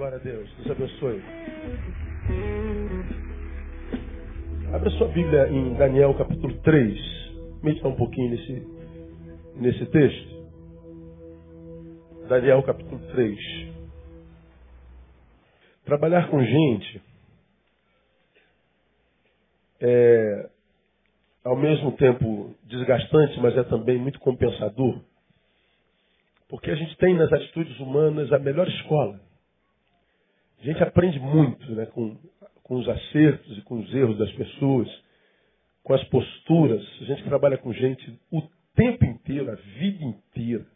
Glória a Deus. Deus abençoe. Abra sua Bíblia em Daniel capítulo 3. Medita um pouquinho nesse, nesse texto. Daniel capítulo 3. Trabalhar com gente é ao mesmo tempo desgastante, mas é também muito compensador. Porque a gente tem nas atitudes humanas a melhor escola. A gente aprende muito né, com, com os acertos e com os erros das pessoas, com as posturas. A gente trabalha com gente o tempo inteiro, a vida inteira.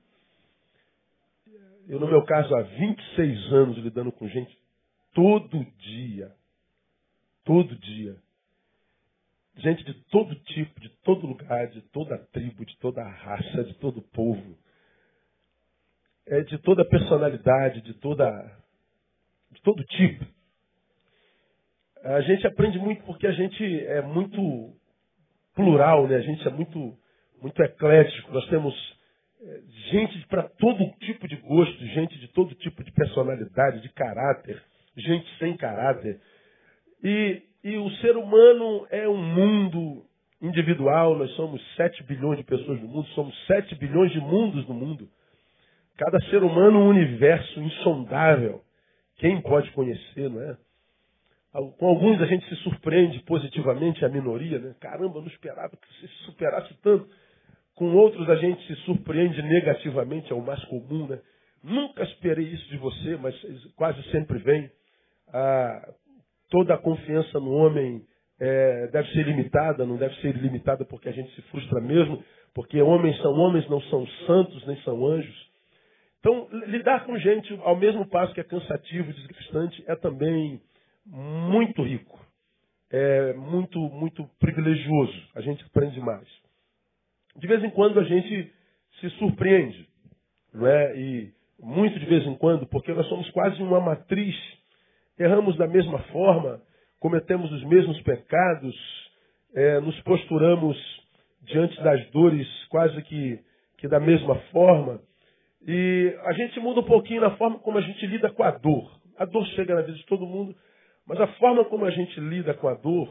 Eu, no meu caso, há 26 anos lidando com gente todo dia. Todo dia. Gente de todo tipo, de todo lugar, de toda tribo, de toda raça, de todo povo. É de toda personalidade, de toda de todo tipo. A gente aprende muito porque a gente é muito plural, né? A gente é muito muito eclético. Nós temos é, gente para todo tipo de gosto, gente de todo tipo de personalidade, de caráter, gente sem caráter. E, e o ser humano é um mundo individual, nós somos 7 bilhões de pessoas no mundo, somos 7 bilhões de mundos no mundo. Cada ser humano um universo insondável. Quem pode conhecer, não é? Com alguns a gente se surpreende positivamente, a minoria, né? Caramba, não esperava que você se superasse tanto. Com outros a gente se surpreende negativamente, é o mais comum, né? Nunca esperei isso de você, mas quase sempre vem. Ah, toda a confiança no homem é, deve ser limitada, não deve ser ilimitada porque a gente se frustra mesmo, porque homens são homens, não são santos, nem são anjos. Então, lidar com gente ao mesmo passo que é cansativo, desgastante, é também muito rico. É muito, muito privilegioso. A gente aprende mais. De vez em quando a gente se surpreende. Não é? E muito de vez em quando, porque nós somos quase uma matriz. Erramos da mesma forma, cometemos os mesmos pecados, é, nos posturamos diante das dores quase que, que da mesma forma. E a gente muda um pouquinho na forma como a gente lida com a dor. A dor chega na vida de todo mundo, mas a forma como a gente lida com a dor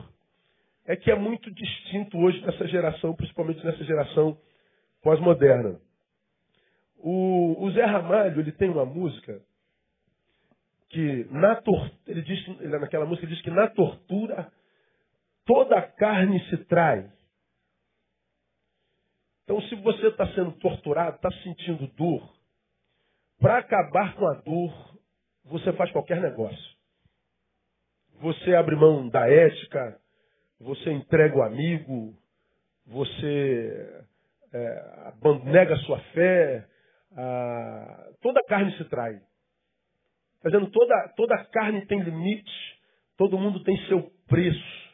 é que é muito distinto hoje nessa geração, principalmente nessa geração pós-moderna. O, o, Zé Ramalho ele tem uma música que na ele diz ele, naquela música ele diz que na tortura toda a carne se trai. Então, se você está sendo torturado, está sentindo dor, para acabar com a dor, você faz qualquer negócio. Você abre mão da ética, você entrega o amigo, você é, nega a sua fé, a... toda carne se trai. Fazendo toda, toda carne tem limite, todo mundo tem seu preço.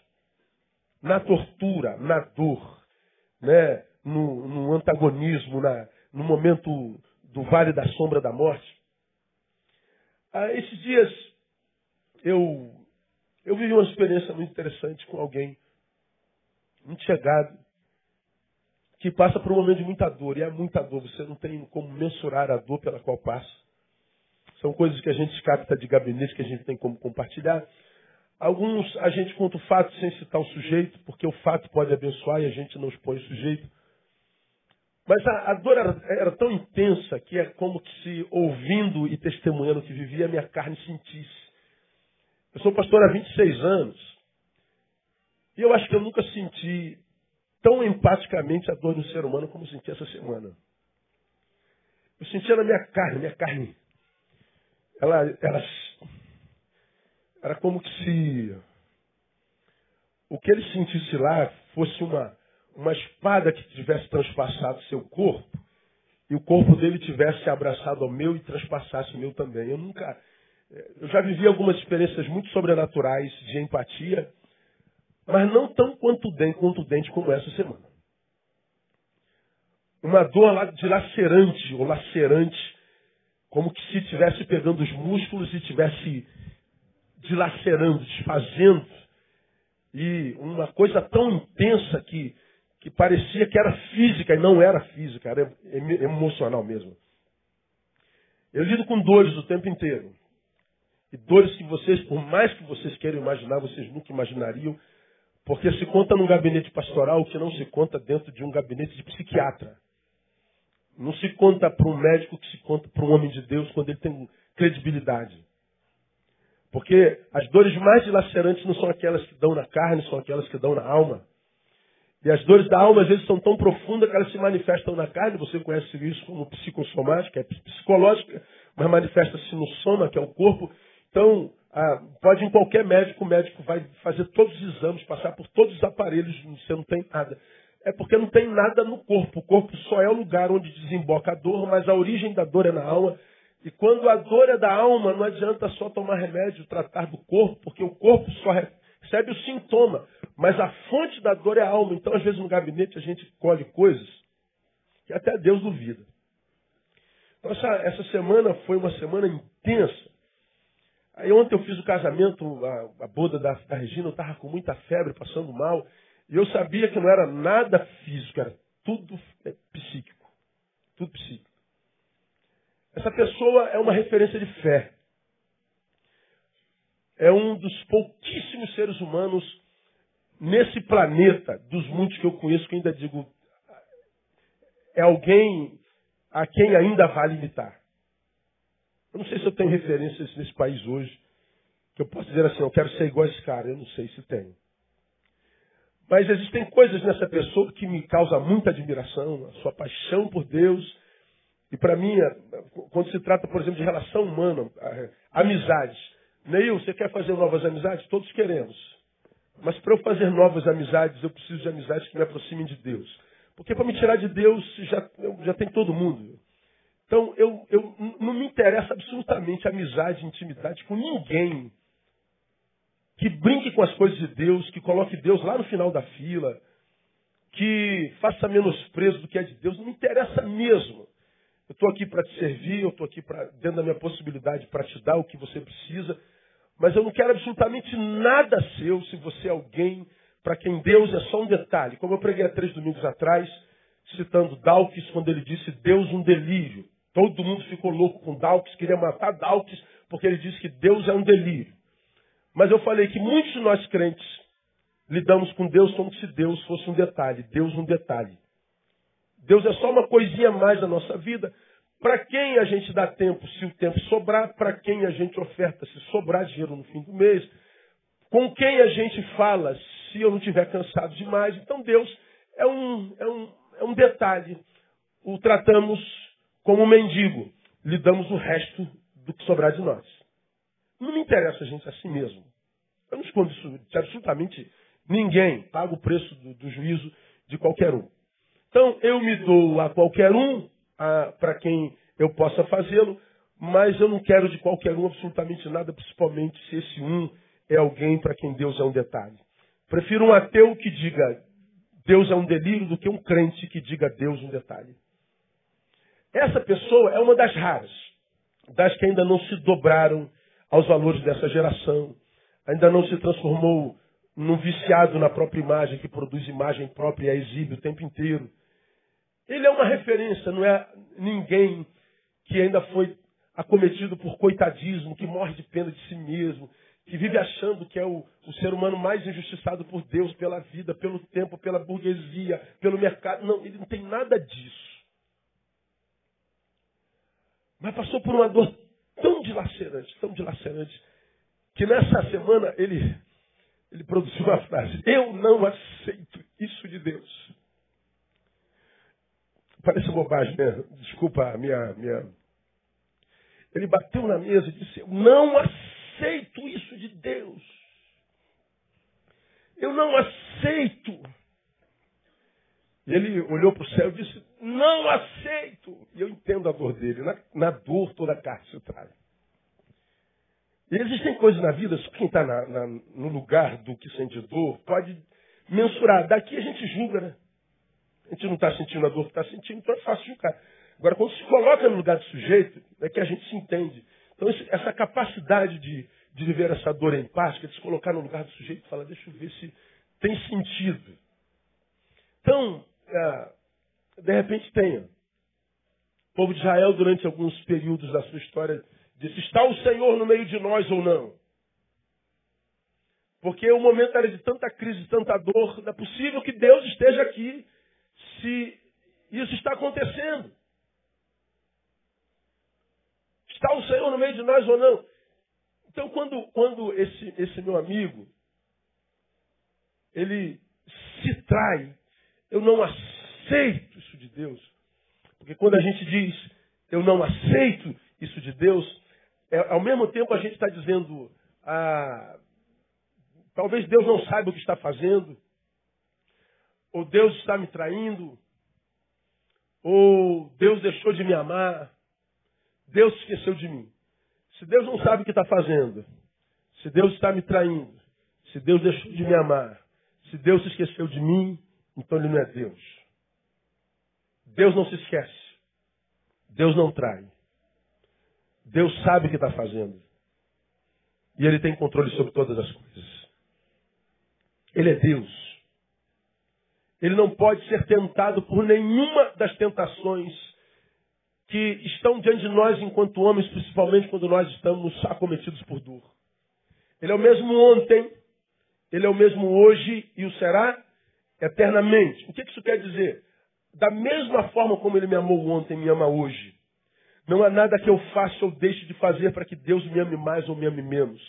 Na tortura, na dor, né? no, no antagonismo, na, no momento do vale da sombra da morte. Ah, esses dias eu, eu vivi uma experiência muito interessante com alguém muito chegado, que passa por um momento de muita dor, e é muita dor, você não tem como mensurar a dor pela qual passa. São coisas que a gente capta de gabinete, que a gente tem como compartilhar. Alguns a gente conta o fato sem citar o sujeito, porque o fato pode abençoar e a gente não expõe o sujeito. Mas a, a dor era, era, tão intensa que é como se, ouvindo e testemunhando o que vivia, minha carne sentisse. Eu sou pastor há 26 anos. E eu acho que eu nunca senti tão empaticamente a dor do ser humano como senti essa semana. Eu sentia na minha carne, minha carne. Ela, ela era como que se o que ele sentisse lá fosse uma uma espada que tivesse transpassado seu corpo e o corpo dele tivesse abraçado ao meu e transpassasse o meu também. Eu nunca. Eu já vivi algumas experiências muito sobrenaturais de empatia, mas não tão contundente como essa semana. Uma dor dilacerante ou lacerante, como que se estivesse pegando os músculos e estivesse dilacerando, desfazendo. E uma coisa tão intensa que que parecia que era física e não era física, era emocional mesmo. Eu lido com dores o tempo inteiro. E dores que vocês, por mais que vocês queiram imaginar, vocês nunca imaginariam, porque se conta num gabinete pastoral o que não se conta dentro de um gabinete de psiquiatra. Não se conta para um médico que se conta para um homem de Deus quando ele tem credibilidade. Porque as dores mais dilacerantes não são aquelas que dão na carne, são aquelas que dão na alma. E as dores da alma às vezes são tão profundas que elas se manifestam na carne. Você conhece isso como psicossomática, é psicológica, mas manifesta-se no soma, que é o corpo. Então, pode ir em qualquer médico, o médico vai fazer todos os exames, passar por todos os aparelhos, você não tem nada. É porque não tem nada no corpo. O corpo só é o lugar onde desemboca a dor, mas a origem da dor é na alma. E quando a dor é da alma, não adianta só tomar remédio, tratar do corpo, porque o corpo só recebe o sintoma. Mas a fonte da dor é a alma. Então, às vezes, no gabinete, a gente colhe coisas que até Deus duvida. Então, essa, essa semana foi uma semana intensa. Aí ontem eu fiz o casamento, a, a boda da, da Regina, eu estava com muita febre, passando mal. E eu sabia que não era nada físico, era tudo é, psíquico. Tudo psíquico. Essa pessoa é uma referência de fé. É um dos pouquíssimos seres humanos nesse planeta, dos muitos que eu conheço, que ainda digo, é alguém a quem ainda vale imitar. Eu não sei se eu tenho referências nesse país hoje, que eu posso dizer assim, eu quero ser igual a esse cara. Eu não sei se tenho. Mas existem coisas nessa pessoa que me causam muita admiração, a sua paixão por Deus. E para mim, quando se trata, por exemplo, de relação humana, amizades. Neil, você quer fazer novas amizades? Todos queremos. Mas para eu fazer novas amizades, eu preciso de amizades que me aproximem de Deus. Porque para me tirar de Deus, já, já tem todo mundo. Então, eu, eu não me interessa absolutamente amizade, intimidade com ninguém que brinque com as coisas de Deus, que coloque Deus lá no final da fila, que faça menosprezo do que é de Deus. Não me interessa mesmo. Eu estou aqui para te servir, eu estou aqui pra, dentro da minha possibilidade para te dar o que você precisa. Mas eu não quero absolutamente nada seu se você é alguém para quem Deus é só um detalhe. Como eu preguei há três domingos atrás, citando Dawkins, quando ele disse Deus um delírio. Todo mundo ficou louco com Dawkins, queria matar Dawkins, porque ele disse que Deus é um delírio. Mas eu falei que muitos de nós crentes lidamos com Deus como se Deus fosse um detalhe. Deus um detalhe. Deus é só uma coisinha mais da nossa vida. Para quem a gente dá tempo, se o tempo sobrar, para quem a gente oferta, se sobrar dinheiro no fim do mês, com quem a gente fala, se eu não estiver cansado demais. Então Deus é um, é um, é um detalhe. O tratamos como mendigo, lhe damos o resto do que sobrar de nós. Não me interessa a gente a si mesmo. Eu não escondo isso de absolutamente ninguém. Paga o preço do, do juízo de qualquer um. Então, eu me dou a qualquer um para quem eu possa fazê-lo, mas eu não quero de qualquer um absolutamente nada, principalmente se esse um é alguém para quem Deus é um detalhe. Prefiro um ateu que diga Deus é um delírio do que um crente que diga Deus um detalhe. Essa pessoa é uma das raras, das que ainda não se dobraram aos valores dessa geração, ainda não se transformou num viciado na própria imagem, que produz imagem própria e a exibe o tempo inteiro. Ele é uma referência, não é ninguém que ainda foi acometido por coitadismo, que morre de pena de si mesmo, que vive achando que é o, o, ser humano mais injustiçado por Deus, pela vida, pelo tempo, pela burguesia, pelo mercado. Não, ele não tem nada disso. Mas passou por uma dor tão dilacerante, tão dilacerante, que nessa semana ele, ele produziu uma frase: Eu não aceito isso de Deus. Parece bobagem, né? Desculpa a minha, minha. Ele bateu na mesa e disse: Eu não aceito isso de Deus. Eu não aceito. Ele olhou para o céu e disse: Não aceito. E eu entendo a dor dele. Na, na dor toda a carne se traz. E existem coisas na vida, só quem está no lugar do que sente dor pode mensurar. Daqui a gente julga, né? A gente não está sentindo a dor que está sentindo, então é fácil julgar. Agora, quando se coloca no lugar do sujeito, é que a gente se entende. Então, essa capacidade de, de viver essa dor empática, de se colocar no lugar do sujeito e falar, deixa eu ver se tem sentido. Então, é, de repente tenha. O povo de Israel, durante alguns períodos da sua história Disse, está o Senhor no meio de nós ou não? Porque o momento era de tanta crise, tanta dor, é possível que Deus esteja aqui se isso está acontecendo. Está o Senhor no meio de nós ou não? Então, quando, quando esse, esse meu amigo, ele se trai, eu não aceito isso de Deus. Porque quando a gente diz, eu não aceito isso de Deus, é, ao mesmo tempo a gente está dizendo, ah, talvez Deus não saiba o que está fazendo, ou Deus está me traindo, ou Deus deixou de me amar, Deus esqueceu de mim. Se Deus não sabe o que está fazendo, se Deus está me traindo, se Deus deixou de me amar, se Deus se esqueceu de mim, então ele não é Deus. Deus não se esquece. Deus não trai. Deus sabe o que está fazendo. E ele tem controle sobre todas as coisas. Ele é Deus. Ele não pode ser tentado por nenhuma das tentações que estão diante de nós enquanto homens, principalmente quando nós estamos acometidos por dor. Ele é o mesmo ontem, ele é o mesmo hoje e o será eternamente. O que isso quer dizer? Da mesma forma como ele me amou ontem, me ama hoje. Não há nada que eu faça ou deixe de fazer para que Deus me ame mais ou me ame menos.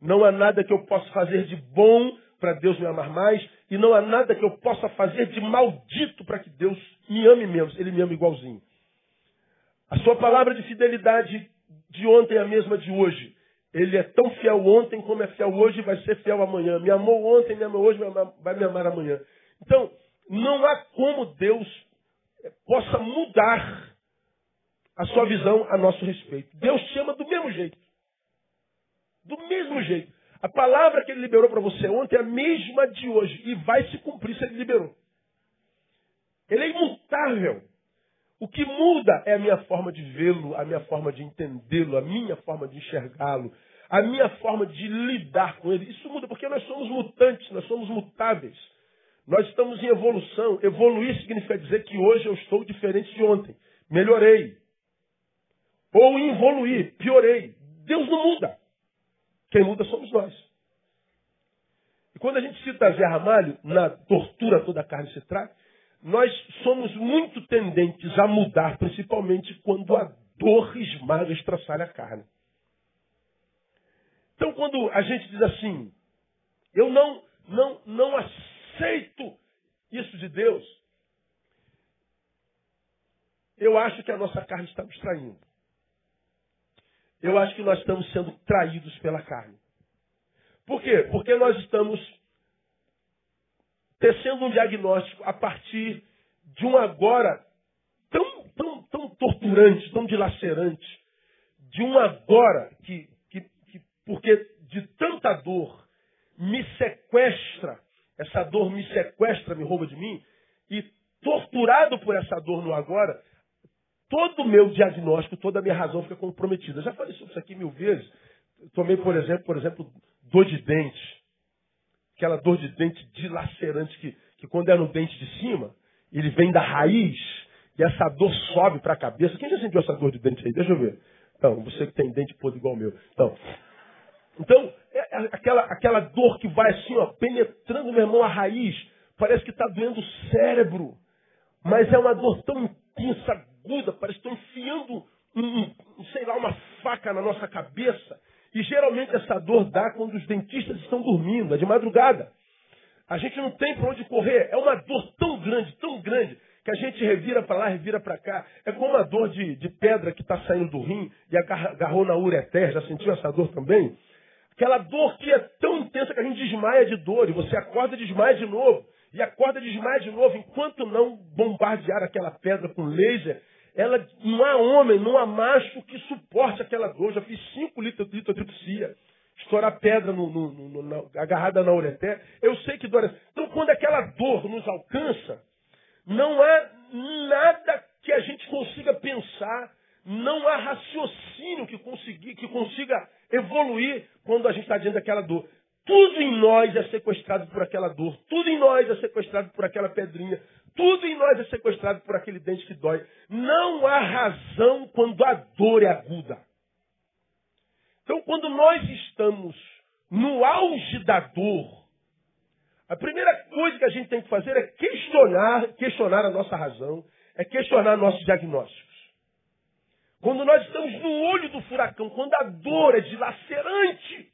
Não há nada que eu possa fazer de bom para Deus me amar mais, e não há nada que eu possa fazer de maldito para que Deus me ame menos. Ele me ama igualzinho. A sua palavra de fidelidade de ontem é a mesma de hoje. Ele é tão fiel ontem como é fiel hoje e vai ser fiel amanhã. Me amou ontem, me ama hoje, vai me amar amanhã. Então, não há como Deus possa mudar a sua visão a nosso respeito. Deus te ama do mesmo jeito. Do mesmo jeito. A palavra que ele liberou para você ontem é a mesma de hoje e vai se cumprir se ele liberou. Ele é imutável. O que muda é a minha forma de vê-lo, a minha forma de entendê-lo, a minha forma de enxergá-lo, a minha forma de lidar com ele. Isso muda porque nós somos mutantes, nós somos mutáveis. Nós estamos em evolução. Evoluir significa dizer que hoje eu estou diferente de ontem. Melhorei. Ou evoluir, piorei. Deus não muda. Quem muda somos nós. E quando a gente cita Zé Ramalho, na tortura toda a carne se traz, nós somos muito tendentes a mudar, principalmente quando a dor esmaga estraçalha a carne. Então, quando a gente diz assim, eu não, não, não aceito isso de Deus, eu acho que a nossa carne está nos traindo eu acho que nós estamos sendo traídos pela carne. Por quê? Porque nós estamos tecendo um diagnóstico a partir de um agora tão, tão, tão torturante, tão dilacerante, de um agora que, que, que, porque de tanta dor, me sequestra, essa dor me sequestra, me rouba de mim, e torturado por essa dor no agora, todo o meu diagnóstico, toda a minha razão fica comprometida. Eu já falei sobre isso aqui mil vezes. Tomei, por exemplo, por exemplo, dor de dente. Aquela dor de dente dilacerante que, que quando é no dente de cima, ele vem da raiz e essa dor sobe para a cabeça. Quem já sentiu essa dor de dente aí? Deixa eu ver. Então, você que tem dente podre igual o meu. Então, então é, é aquela, aquela dor que vai assim, ó, penetrando, meu irmão, a raiz. Parece que está doendo o cérebro. Mas é uma dor tão intensa, aguda, parece que estão enfiando, um, um, sei lá, uma faca na nossa cabeça. E geralmente essa dor dá quando os dentistas estão dormindo, é de madrugada. A gente não tem para onde correr. É uma dor tão grande, tão grande, que a gente revira para lá, revira para cá. É como a dor de, de pedra que está saindo do rim e agarrou na ureter. Já sentiu essa dor também? Aquela dor que é tão intensa que a gente desmaia de dor e você acorda e desmaia de novo. E acorda e desmaia de novo. Enquanto não bombardear aquela pedra com laser, ela, não há homem, não há macho que suporte aquela dor. Já fiz cinco litros de litotripsia. Estourar pedra no, no, no, na, agarrada na ureté. Eu sei que dói. Então, quando aquela dor nos alcança, não há nada que a gente consiga pensar, não há raciocínio que, consiga, que consiga evoluir quando a gente está diante daquela dor. Tudo em nós é sequestrado por aquela dor. Tudo em nós é sequestrado por aquela pedrinha. Tudo em nós é sequestrado por aquele dente que dói. Não há razão quando a dor é aguda. Então, quando nós estamos no auge da dor, a primeira coisa que a gente tem que fazer é questionar, questionar a nossa razão, é questionar nossos diagnósticos. Quando nós estamos no olho do furacão, quando a dor é dilacerante,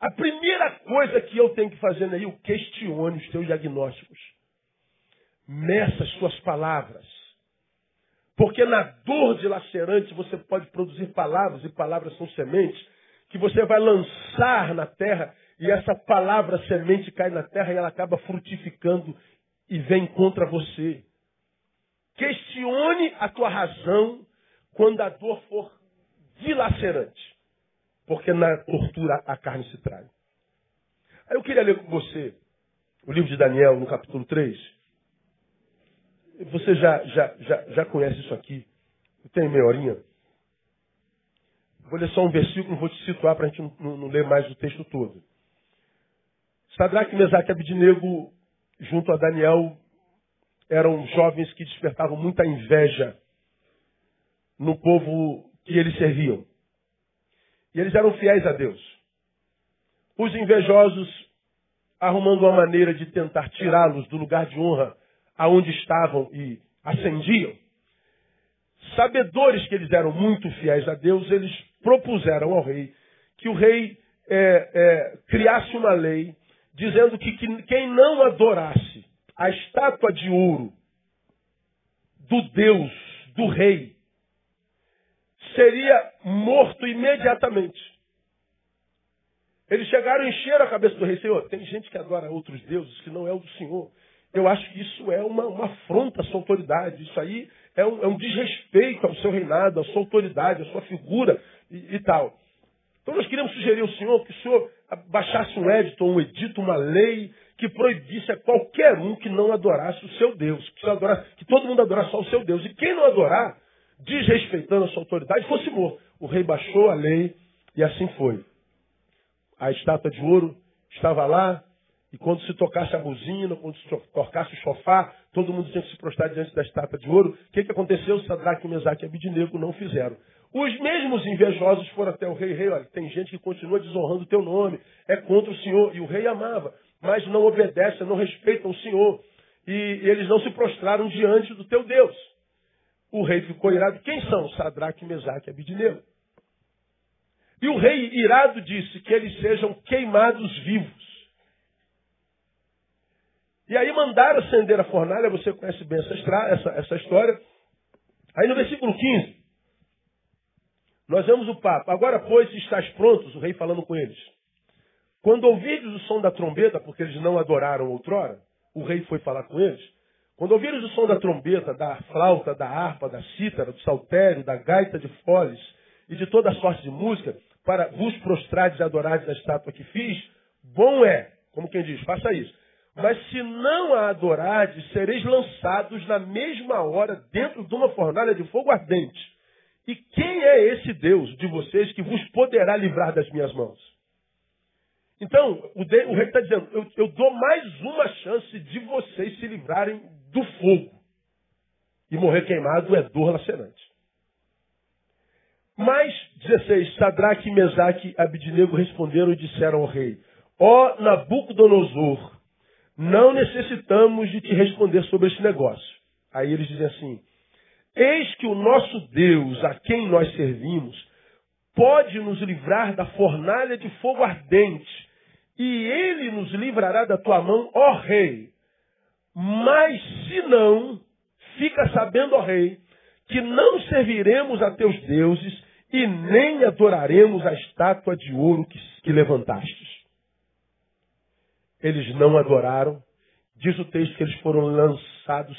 a primeira coisa que eu tenho que fazer é eu questione os teus diagnósticos. Meça as suas palavras. Porque na dor dilacerante você pode produzir palavras, e palavras são sementes, que você vai lançar na terra, e essa palavra semente cai na terra e ela acaba frutificando e vem contra você. Questione a tua razão quando a dor for dilacerante. Porque na tortura a carne se trai. Aí eu queria ler com você o livro de Daniel, no capítulo 3. Você já, já, já, já conhece isso aqui. Tem meia horinha. Vou ler só um versículo, vou te situar para a gente não, não, ler mais o texto todo. Sadraque, Mesaque e Abidinego, junto a Daniel, eram jovens que despertavam muita inveja no povo que eles serviam. E eles eram fiéis a Deus. Os invejosos, arrumando uma maneira de tentar tirá-los do lugar de honra aonde estavam e ascendiam, sabedores que eles eram muito fiéis a Deus, eles propuseram ao rei que o rei é, é, criasse uma lei dizendo que, que quem não adorasse a estátua de ouro do Deus, do rei, seria morto imediatamente. Eles chegaram e encheram a cabeça do rei. Senhor, tem gente que adora outros deuses que não é o do Senhor. Eu acho que isso é uma, uma afronta à sua autoridade. Isso aí é um, é um, desrespeito ao seu reinado, à sua autoridade, à sua figura e, e tal. Então nós queríamos sugerir ao Senhor que o Senhor baixasse um edito, um edito, uma lei que proibisse a qualquer um que não adorasse o seu Deus, que, que todo mundo adorasse só o seu Deus. E quem não adorar, desrespeitando a sua autoridade, fosse morto. O rei baixou a lei e assim foi. A estátua de ouro estava lá, e quando se tocasse a buzina, quando se tocasse o sofá, todo mundo tinha que se prostrar diante da estátua de ouro. O que, que aconteceu? Sadraque, Mesaque e Abidinego não fizeram. Os mesmos invejosos foram até o rei. Rei, olha, tem gente que continua desonrando o teu nome. É contra o Senhor. E o rei amava mas não obedecem, não respeitam o Senhor. E, eles não se prostraram diante do teu Deus. O rei ficou irado. Quem são? Sadraque, Mesaque e Abidineu. E o rei irado disse que eles sejam queimados vivos. E aí mandaram acender a fornalha, você conhece bem essa, essa, essa história. Aí no versículo 15, nós vemos o papo. Agora, pois, se estás prontos, o rei falando com eles. Quando ouvides o som da trombeta, porque eles não adoraram outrora, o rei foi falar com eles. Quando ouvires o som da trombeta, da flauta, da harpa, da cítara, do saltério, da gaita de foles e de toda sorte de música, para vos prostrardes e adorardes a estátua que fiz, bom é, como quem diz, faça isso. Mas se não a adorardes, sereis lançados na mesma hora dentro de uma fornalha de fogo ardente. E quem é esse Deus de vocês que vos poderá livrar das minhas mãos? Então, o, de, o rei está dizendo, eu, eu dou mais uma chance de vocês se livrarem do fogo. E morrer queimado é dor lacerante. Mas, 16, Sadraque, Mesaque e Abidinego responderam e disseram ao rei, ó Nabucodonosor, não necessitamos de te responder sobre esse negócio. Aí eles dizem assim, eis que o nosso Deus, a quem nós servimos, pode nos livrar da fornalha de fogo ardente e ele nos livrará da tua mão, ó rei. Mas se não, fica sabendo, ó rei, que não serviremos a teus deuses e nem adoraremos a estátua de ouro que, que levantastes. Eles não adoraram. Diz o texto que eles foram lançados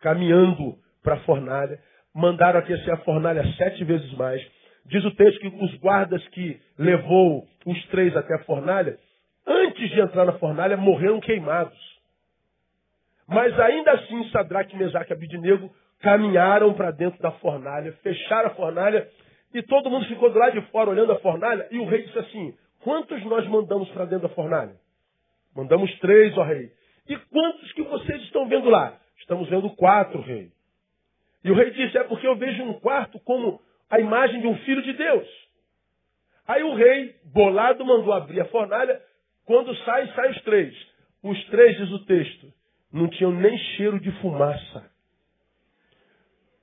caminhando para a fornalha, mandaram aquecer a fornalha sete vezes mais. Diz o texto que os guardas que levou os três até a fornalha antes de entrar na fornalha, morreram queimados. Mas ainda assim, Sadraque, Mesaque e Abidinego caminharam para dentro da fornalha, fecharam a fornalha e todo mundo ficou do lado de fora olhando a fornalha. E o rei disse assim: Quantos nós mandamos para dentro da fornalha? Mandamos três, ó rei. E quantos que vocês estão vendo lá? Estamos vendo quatro, rei. E o rei disse: É porque eu vejo um quarto como a imagem de um filho de Deus. Aí o rei, bolado, mandou abrir a fornalha. Quando sai, saem os três. Os três, diz o texto, não tinham nem cheiro de fumaça.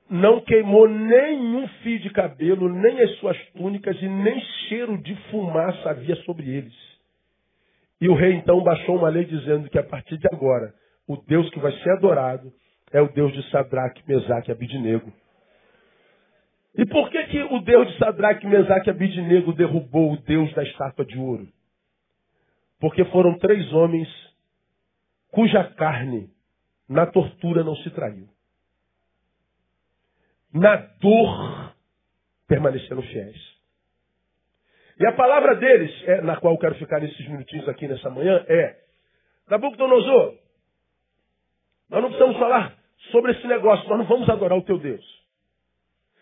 Não queimou nenhum fio de cabelo, nem as suas túnicas, e nem cheiro de fumaça havia sobre eles. E o rei então baixou uma lei dizendo que a partir de agora, o Deus que vai ser adorado é o Deus de Sadraque, Mesaque e Abidinego. E por que, que o Deus de Sadraque, Mesaque e Abidinego derrubou o Deus da estátua de ouro? Porque foram três homens cuja carne na tortura não se traiu. Na dor permaneceram fiéis. E a palavra deles, é, na qual eu quero ficar nesses minutinhos aqui nessa manhã, é Nabucodonosor, nós não precisamos falar sobre esse negócio, nós não vamos adorar o teu Deus.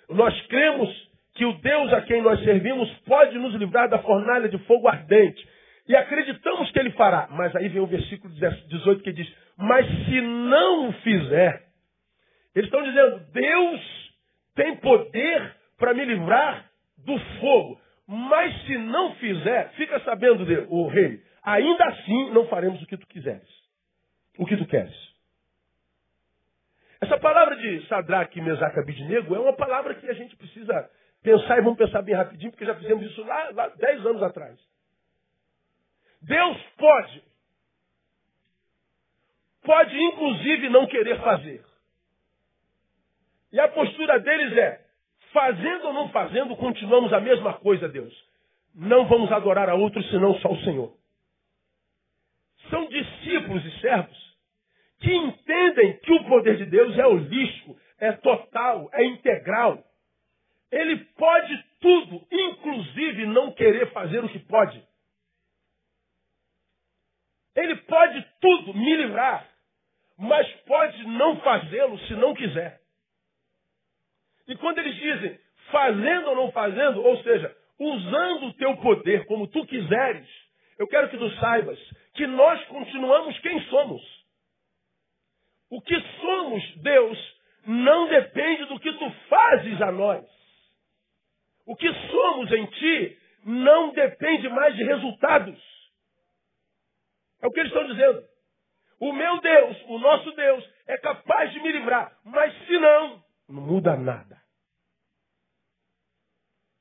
Nós cremos que o Deus a quem nós servimos pode nos livrar da fornalha de fogo ardente. E acreditamos que ele fará. Mas aí vem o versículo 18 que diz: Mas se não o fizer, eles estão dizendo: Deus tem poder para me livrar do fogo. Mas se não fizer, fica sabendo, o rei, ainda assim não faremos o que tu quiseres. O que tu queres. Essa palavra de Sadraque, Mesaque e Abidnego é uma palavra que a gente precisa pensar e vamos pensar bem rapidinho, porque já fizemos isso lá, lá 10 anos atrás. Deus pode. Pode, inclusive, não querer fazer. E a postura deles é: fazendo ou não fazendo, continuamos a mesma coisa, Deus. Não vamos adorar a outro senão só o Senhor. São discípulos e servos que entendem que o poder de Deus é holístico, é total, é integral. Ele pode tudo, inclusive não querer fazer o que pode. Ele pode tudo me livrar, mas pode não fazê-lo se não quiser. E quando eles dizem fazendo ou não fazendo, ou seja, usando o teu poder como tu quiseres, eu quero que tu saibas que nós continuamos quem somos. O que somos, Deus, não depende do que tu fazes a nós. O que somos em ti não depende mais de resultados. É o que eles estão dizendo. O meu Deus, o nosso Deus, é capaz de me livrar, mas se não, não muda nada.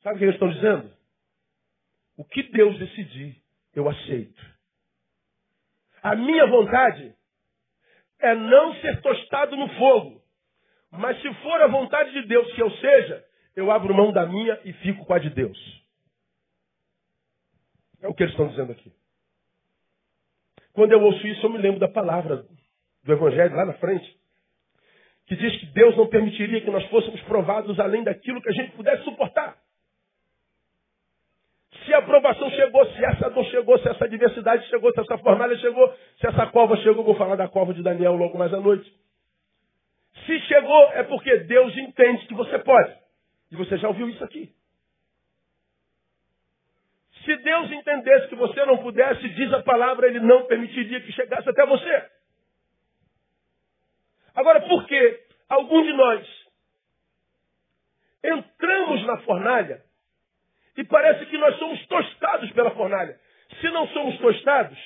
Sabe o que eles estão dizendo? O que Deus decidir, eu aceito. A minha vontade é não ser tostado no fogo. Mas se for a vontade de Deus que eu seja, eu abro mão da minha e fico com a de Deus. É o que eles estão dizendo aqui. Quando eu ouço isso, eu me lembro da palavra do Evangelho lá na frente, que diz que Deus não permitiria que nós fôssemos provados além daquilo que a gente pudesse suportar. Se a aprovação chegou, se essa dor chegou, se essa diversidade chegou, se essa fornalha chegou, se essa cova chegou, vou falar da cova de Daniel logo mais à noite. Se chegou, é porque Deus entende que você pode. E você já ouviu isso aqui. Se Deus entendesse que você não pudesse, diz a palavra, Ele não permitiria que chegasse até você. Agora, por que algum de nós entramos na fornalha e parece que nós somos tostados pela fornalha. Se não somos tostados,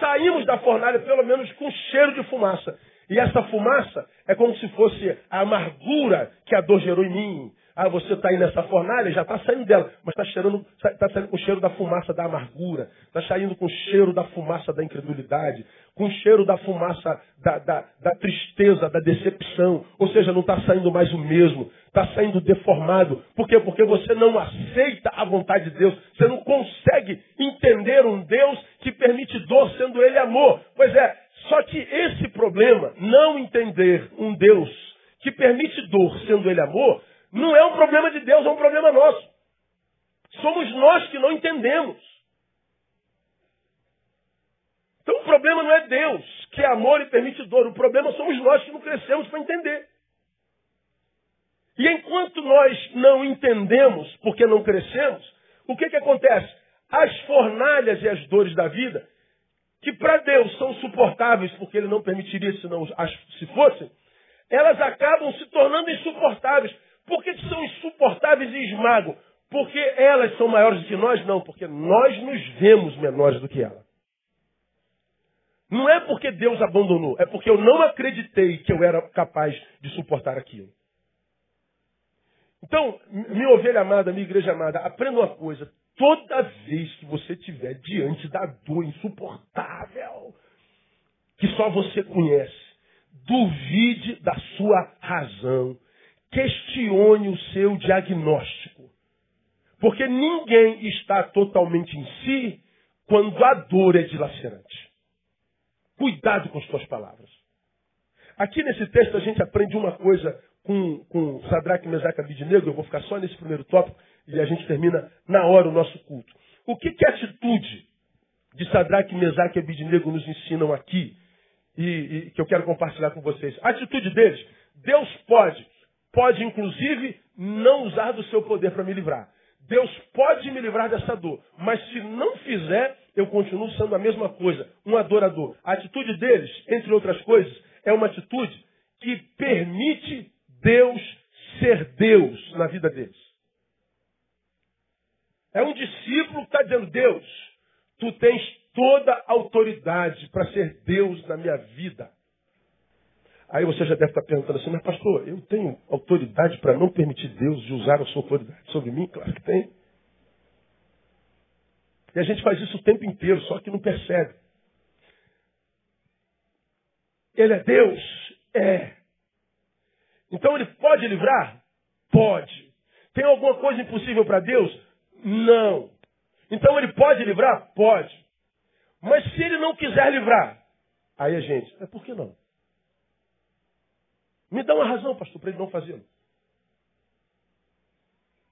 saímos da fornalha pelo menos com cheiro de fumaça. E essa fumaça é como se fosse a amargura que a dor gerou em mim. Ah, você está aí nessa fornalha, já está saindo dela, mas está cheirando, está saindo com o cheiro da fumaça da amargura, está saindo com o cheiro da fumaça da incredulidade, com o cheiro da fumaça da, da, da tristeza, da decepção. Ou seja, não está saindo mais o mesmo, está saindo deformado. Por quê? Porque você não aceita a vontade de Deus. Você não consegue entender um Deus que permite dor, sendo Ele amor. Pois é, só que esse problema, não entender um Deus que permite dor, sendo Ele amor, não é um problema de Deus, é um problema nosso. Somos nós que não entendemos. Então o problema não é Deus, que é amor e permite dor. O problema somos nós que não crescemos para entender. E enquanto nós não entendemos porque não crescemos, o que, que acontece? As fornalhas e as dores da vida, que para Deus são suportáveis porque Ele não permitiria se, não, se fossem, elas acabam se tornando insuportáveis por que são insuportáveis e esmagam? Porque elas são maiores do que nós? Não, porque nós nos vemos menores do que ela. Não é porque Deus abandonou, é porque eu não acreditei que eu era capaz de suportar aquilo. Então, minha ovelha amada, minha igreja amada, aprenda uma coisa. Toda vez que você estiver diante da dor insuportável, que só você conhece, duvide da sua razão, questione o seu diagnóstico. Porque ninguém está totalmente em si quando a dor é dilacerante. Cuidado com as suas palavras. Aqui nesse texto a gente aprende uma coisa com, com Sadraque, Mesaque e Abidnego, eu vou ficar só nesse primeiro tópico e a gente termina na hora o nosso culto. O que, que a atitude de Sadraque, Mesaque e Abidnego nos ensinam aqui e, e que eu quero compartilhar com vocês? A atitude deles, Deus pode, pode inclusive não usar do seu poder para me livrar. Deus pode me livrar dessa dor, mas se não fizer, eu continuo sendo a mesma coisa, um adorador. A atitude deles, entre outras coisas, é uma atitude que permite Deus ser Deus na vida deles. É um discípulo que está dizendo, Deus, tu tens toda a autoridade para ser Deus na minha vida. Aí você já deve estar perguntando assim, mas pastor, eu tenho autoridade para não permitir Deus de usar a sua autoridade sobre mim? Claro que tem. E a gente faz isso o tempo inteiro, só que não percebe. Ele é Deus? É. Então ele pode livrar? Pode. Tem alguma coisa impossível para Deus? Não. Então ele pode livrar? Pode. Mas se ele não quiser livrar, aí a gente, é por que não? Me dá uma razão, pastor, para ele não fazê-lo.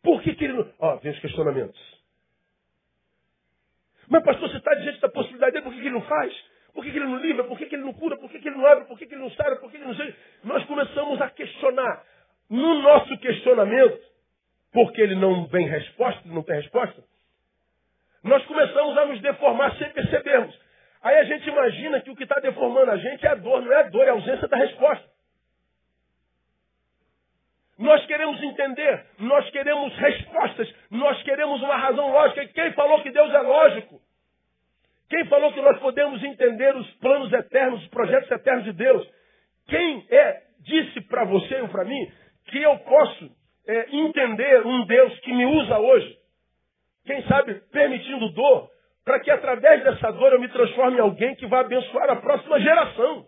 Por que, que ele não. Ó, vem os questionamentos. Mas, pastor, você está diante da possibilidade dele, por que, que ele não faz? Por que, que ele não livra? Por que, que ele não cura? Por que, que ele não abre? Por que, que ele não sai? Por que, que ele não Nós começamos a questionar. No nosso questionamento, porque ele não vem resposta, não tem resposta, nós começamos a nos deformar sem percebermos. Aí a gente imagina que o que está deformando a gente é a dor, não é a dor, é a ausência da resposta. Nós queremos entender, nós queremos respostas, nós queremos uma razão lógica. Quem falou que Deus é lógico? Quem falou que nós podemos entender os planos eternos, os projetos eternos de Deus? Quem é, disse para você ou para mim que eu posso é, entender um Deus que me usa hoje? Quem sabe permitindo dor, para que através dessa dor eu me transforme em alguém que vai abençoar a próxima geração.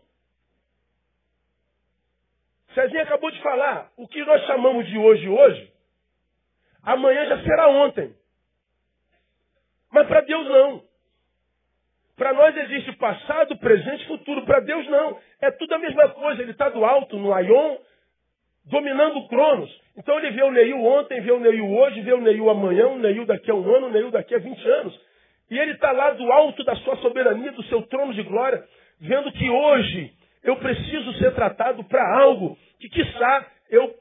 Cezinha acabou de falar, o que nós chamamos de hoje hoje, amanhã já será ontem. Mas para Deus não. Para nós existe passado, presente e futuro. Para Deus não. É tudo a mesma coisa. Ele está do alto, no Aion, dominando o Cronos. Então ele vê o Neil ontem, vê o Neil hoje, vê o Neil amanhã, o Neil daqui a um ano, o Neil daqui a 20 anos. E ele está lá do alto da sua soberania, do seu trono de glória, vendo que hoje eu preciso ser tratado para algo que, quiçá, eu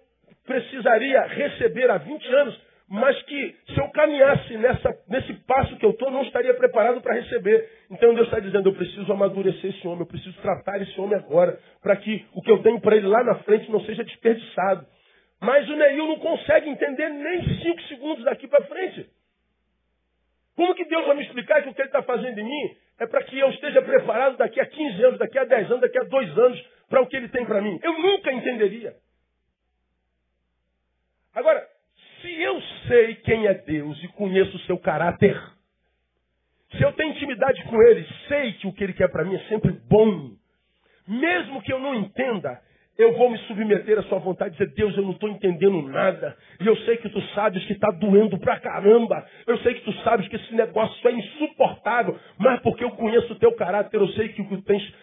precisaria receber há 20 anos, mas que se eu caminhasse nessa, nesse passo que eu estou, não estaria preparado para receber. Então Deus está dizendo, eu preciso amadurecer esse homem, eu preciso tratar esse homem agora, para que o que eu tenho para ele lá na frente não seja desperdiçado. Mas o Neil não consegue entender nem cinco segundos daqui para frente. Como que Deus vai me explicar que o que ele está fazendo em mim é para que eu esteja preparado daqui a 15 anos, daqui a 10 anos, daqui a 2 anos, para o que ele tem para mim. Eu nunca entenderia. Agora, se eu sei quem é Deus e conheço o seu caráter, se eu tenho intimidade com ele, sei que o que ele quer para mim é sempre bom, mesmo que eu não entenda, eu vou me submeter à sua vontade e dizer, Deus, eu não estou entendendo nada. E eu sei que tu sabes que está doendo pra caramba. Eu sei que tu sabes que esse negócio é insuportável. Mas porque eu conheço o teu caráter, eu sei que o que tu tens,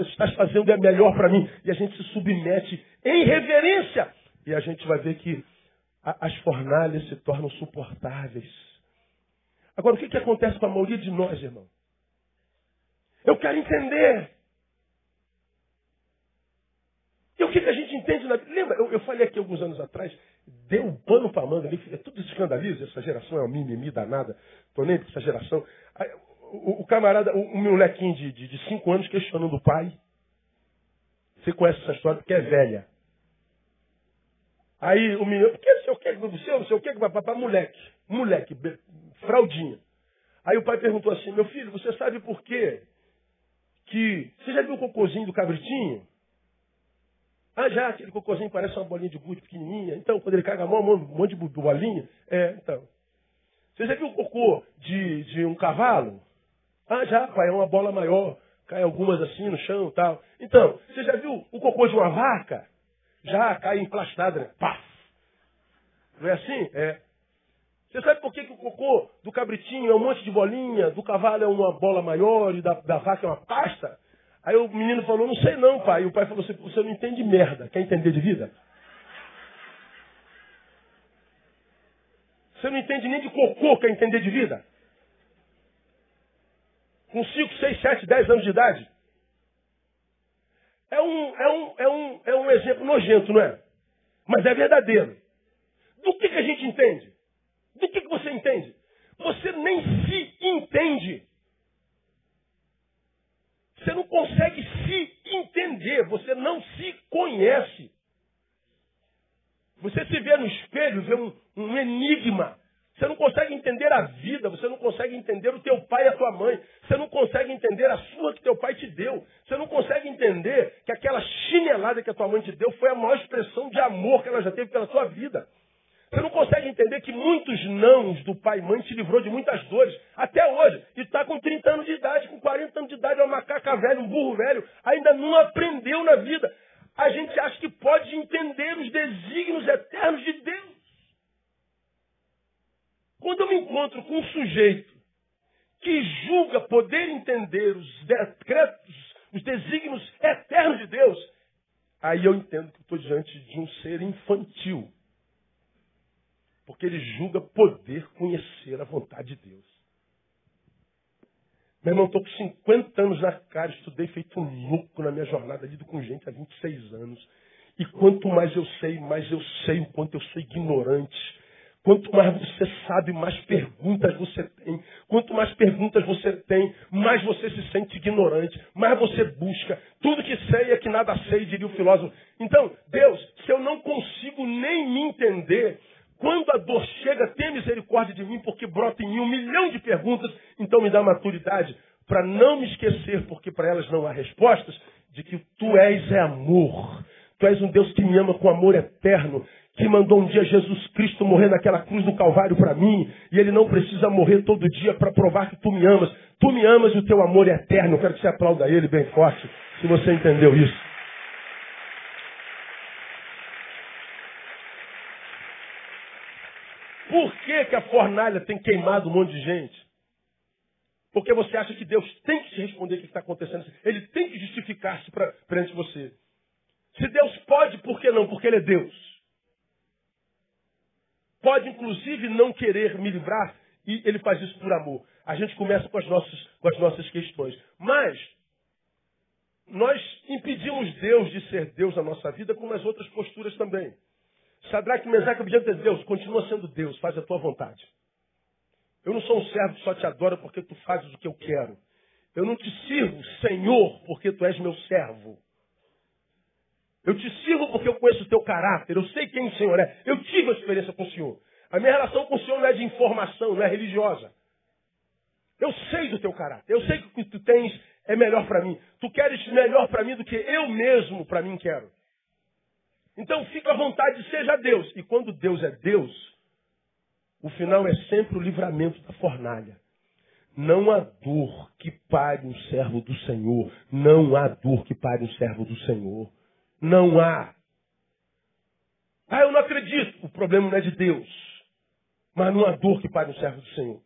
estás fazendo é melhor para mim. E a gente se submete em reverência. E a gente vai ver que as fornalhas se tornam suportáveis. Agora, o que, que acontece com a maioria de nós, irmão? Eu quero entender. E o que, que a gente entende na Lembra, eu, eu falei aqui alguns anos atrás, deu um pano para manga ali, tudo escandaliza, essa geração é um mimimi danada, tô nem essa geração. O, o, camarada, o, o molequinho de, de, de cinco anos questionando o pai. Você conhece essa história porque é velha. Aí o menino, por que seu quê? que não sei o que, para moleque, moleque, fraldinha. Aí o pai perguntou assim, meu filho, você sabe por quê? Que. Você já viu o cocôzinho do cabritinho? Ah, já, aquele cocôzinho parece uma bolinha de gude pequenininha. Então, quando ele caga a mão, um monte de bolinha. É, então. Você já viu o cocô de, de um cavalo? Ah, já, pai, é uma bola maior. Cai algumas assim no chão e tal. Então, você já viu o cocô de uma vaca? Já cai emplastada, né? Pá! Não é assim? É. Você sabe por que, que o cocô do cabritinho é um monte de bolinha, do cavalo é uma bola maior e da, da vaca é uma pasta? Aí o menino falou, não sei não, pai. E o pai falou assim, você não entende merda. Quer entender de vida? Você não entende nem de cocô, quer entender de vida? Com 5, 6, 7, 10 anos de idade. É um, é, um, é, um, é um exemplo nojento, não é? Mas é verdadeiro. Do que, que a gente entende? Do que, que você entende? Você nem se entende. Você não consegue se entender, você não se conhece. Você se vê no espelho, vê um, um enigma. Você não consegue entender a vida, você não consegue entender o teu pai e a tua mãe. Você não consegue entender a sua que teu pai te deu. Você não consegue entender que aquela chinelada que a tua mãe te deu foi a maior expressão de amor que ela já teve pela sua vida. Você não consegue entender que muitos nãos do pai e mãe te livrou de muitas dores, até hoje. E está com 30 anos de idade, com 40 anos de idade, é uma macaca velha, um burro velho, ainda não aprendeu na vida. A gente acha que pode entender os desígnios eternos de Deus. Quando eu me encontro com um sujeito que julga poder entender os decretos, os desígnios eternos de Deus, aí eu entendo que estou diante de um ser infantil porque ele julga poder conhecer a vontade de Deus. Meu irmão, estou com 50 anos na cara, estudei feito um louco na minha jornada, lido com gente há 26 anos. E quanto mais eu sei, mais eu sei o quanto eu sou ignorante. Quanto mais você sabe, mais perguntas você tem. Quanto mais perguntas você tem, mais você se sente ignorante, mais você busca. Tudo que sei é que nada sei, diria o filósofo. Então, Deus, se eu não consigo nem me entender, quando a dor chega, tenha misericórdia de mim, porque brota em mim um milhão de perguntas, então me dá maturidade para não me esquecer, porque para elas não há respostas, de que tu és é amor. Tu és um Deus que me ama com amor eterno, que mandou um dia Jesus Cristo morrer naquela cruz do Calvário para mim, e ele não precisa morrer todo dia para provar que tu me amas. Tu me amas e o teu amor é eterno. Eu quero que você aplauda ele bem forte, se você entendeu isso. Por que, que a fornalha tem queimado um monte de gente? Porque você acha que Deus tem que te responder o que está acontecendo. Ele tem que justificar-se perante você. Se Deus pode, por que não? Porque Ele é Deus. Pode, inclusive, não querer me livrar e Ele faz isso por amor. A gente começa com as nossas, com as nossas questões. Mas, nós impedimos Deus de ser Deus na nossa vida com as outras posturas também. Sadraque, Mesaque, Abdiante de Deus, continua sendo Deus, faz a tua vontade. Eu não sou um servo que só te adora porque tu fazes o que eu quero. Eu não te sirvo, Senhor, porque tu és meu servo. Eu te sirvo porque eu conheço o teu caráter, eu sei quem o Senhor é. Eu tive a experiência com o Senhor. A minha relação com o Senhor não é de informação, não é religiosa. Eu sei do teu caráter, eu sei que o que tu tens é melhor para mim. Tu queres melhor para mim do que eu mesmo para mim quero. Então fica à vontade, seja Deus. E quando Deus é Deus, o final é sempre o livramento da fornalha. Não há dor que pare um servo do Senhor. Não há dor que pare um servo do Senhor. Não há. Ah, eu não acredito. O problema não é de Deus. Mas não há dor que pare um servo do Senhor.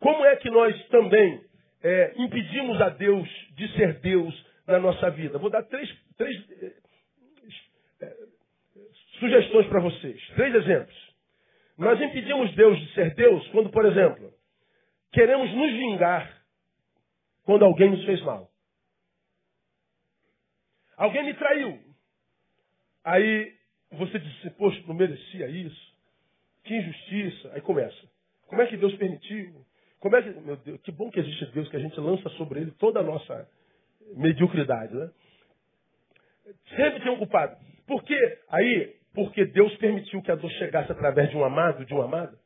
Como é que nós também é, impedimos a Deus de ser Deus na nossa vida? Vou dar três, três sugestões para vocês. Três exemplos. Nós impedimos Deus de ser Deus quando, por exemplo, queremos nos vingar quando alguém nos fez mal. Alguém me traiu. Aí você disse, poxa, não merecia isso. Que injustiça. Aí começa. Como é que Deus permitiu? Como é que, meu Deus, que bom que existe Deus, que a gente lança sobre ele toda a nossa mediocridade, né? Sempre tem um culpado. Porque aí porque Deus permitiu que a dor chegasse através de um amado, de uma amada.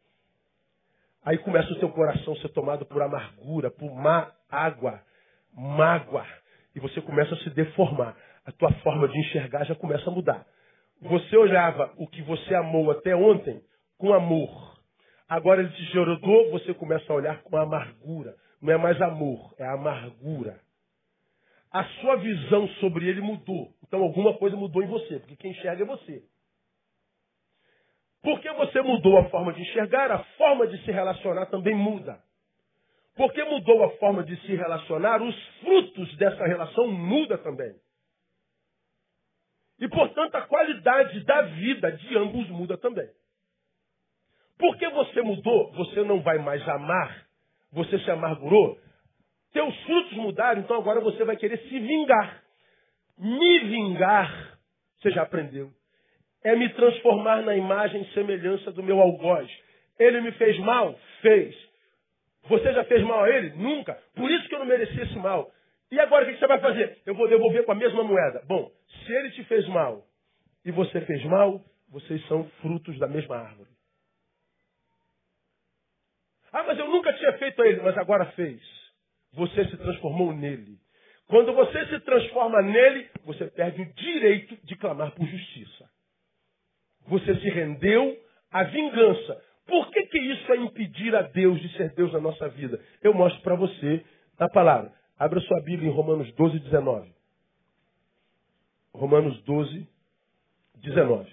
Aí começa o seu coração a ser tomado por amargura, por má água, mágoa. E você começa a se deformar. A tua forma de enxergar já começa a mudar. Você olhava o que você amou até ontem com amor. Agora ele te gerou você começa a olhar com amargura. Não é mais amor, é amargura. A sua visão sobre ele mudou. Então alguma coisa mudou em você, porque quem enxerga é você. Porque você mudou a forma de enxergar, a forma de se relacionar também muda. Porque mudou a forma de se relacionar, os frutos dessa relação muda também. E, portanto, a qualidade da vida de ambos muda também. Porque você mudou, você não vai mais amar, você se amargurou, teus frutos mudaram, então agora você vai querer se vingar. Me vingar, você já aprendeu, é me transformar na imagem e semelhança do meu algoz. Ele me fez mal? Fez. Você já fez mal a ele? Nunca. Por isso que eu não mereci esse mal. E agora o que você vai fazer? Eu vou devolver com a mesma moeda. Bom, se ele te fez mal e você fez mal, vocês são frutos da mesma árvore. Ah, mas eu nunca tinha feito a ele, mas agora fez. Você se transformou nele. Quando você se transforma nele, você perde o direito de clamar por justiça. Você se rendeu à vingança. Por que, que isso é impedir a Deus de ser Deus na nossa vida? Eu mostro para você na palavra. Abra sua Bíblia em Romanos 12, 19. Romanos 12, 19.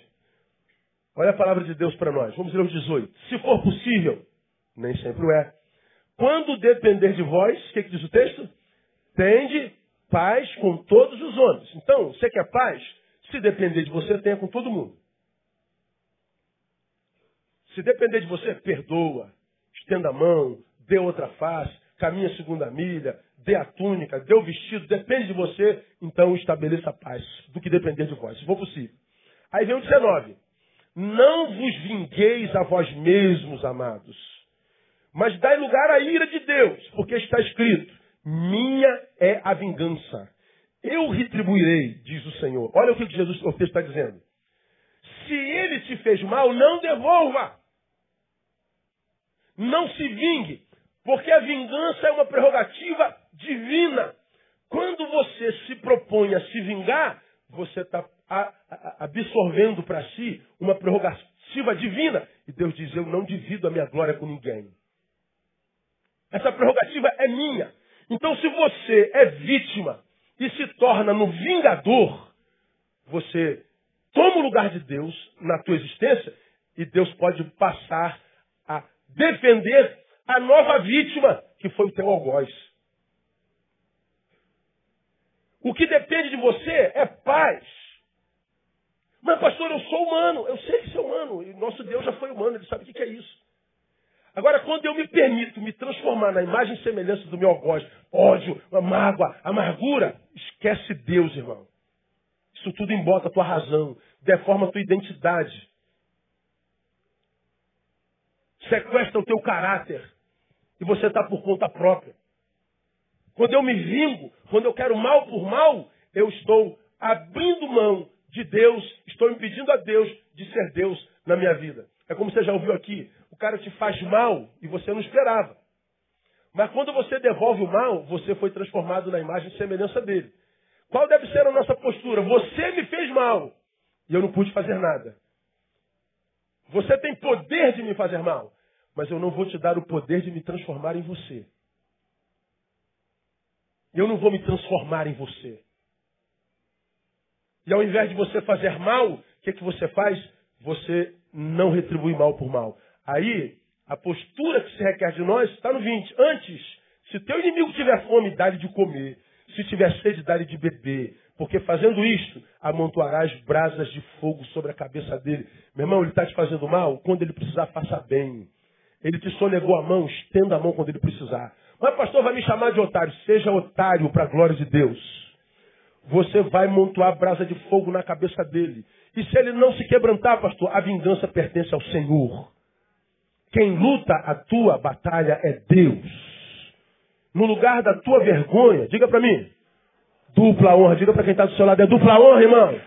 Olha a palavra de Deus para nós. Vamos ler os 18. Se for possível, nem sempre é. Quando depender de vós, o que, que diz o texto? Tende paz com todos os homens. Então, você quer paz? Se depender de você, tenha com todo mundo. Se depender de você, perdoa, estenda a mão, dê outra face, caminha a segunda milha, dê a túnica, dê o vestido, depende de você, então estabeleça a paz, do que depender de vós, se for possível. Aí vem o 19. Não vos vingueis a vós mesmos, amados, mas dai lugar à ira de Deus, porque está escrito: Minha é a vingança. Eu retribuirei, diz o Senhor. Olha o que Jesus o texto está dizendo. Se ele te fez mal, não devolva. Não se vingue, porque a vingança é uma prerrogativa divina. Quando você se propõe a se vingar, você está absorvendo para si uma prerrogativa divina. E Deus diz: Eu não divido a minha glória com ninguém. Essa prerrogativa é minha. Então, se você é vítima e se torna no vingador, você toma o lugar de Deus na tua existência e Deus pode passar a defender a nova vítima, que foi o teu algoz. O que depende de você é paz. Mas, pastor, eu sou humano. Eu sei que sou humano. E nosso Deus já foi humano. Ele sabe o que é isso. Agora, quando eu me permito me transformar na imagem e semelhança do meu algoz, ódio, mágoa, amargura, esquece Deus, irmão. Isso tudo embota a tua razão, deforma a tua identidade sequestra o teu caráter e você está por conta própria. Quando eu me vingo, quando eu quero mal por mal, eu estou abrindo mão de Deus, estou impedindo a Deus de ser Deus na minha vida. É como você já ouviu aqui, o cara te faz mal e você não esperava. Mas quando você devolve o mal, você foi transformado na imagem e semelhança dele. Qual deve ser a nossa postura? Você me fez mal e eu não pude fazer nada. Você tem poder de me fazer mal, mas eu não vou te dar o poder de me transformar em você. Eu não vou me transformar em você. E ao invés de você fazer mal, o que, que você faz? Você não retribui mal por mal. Aí, a postura que se requer de nós está no 20. Antes, se teu inimigo tiver fome, dá-lhe de comer. Se tiver sede, dá-lhe de beber. Porque fazendo isto, amontoarás brasas de fogo sobre a cabeça dele. Meu irmão, ele está te fazendo mal? Quando ele precisar, faça bem. Ele te sonegou a mão, estenda a mão quando ele precisar. Mas pastor vai me chamar de otário. Seja otário para a glória de Deus. Você vai montoar brasa de fogo na cabeça dele. E se ele não se quebrantar, pastor, a vingança pertence ao Senhor. Quem luta a tua batalha é Deus. No lugar da tua vergonha, diga para mim, Dupla honra. Diga para quem está do seu lado, é dupla honra, irmão.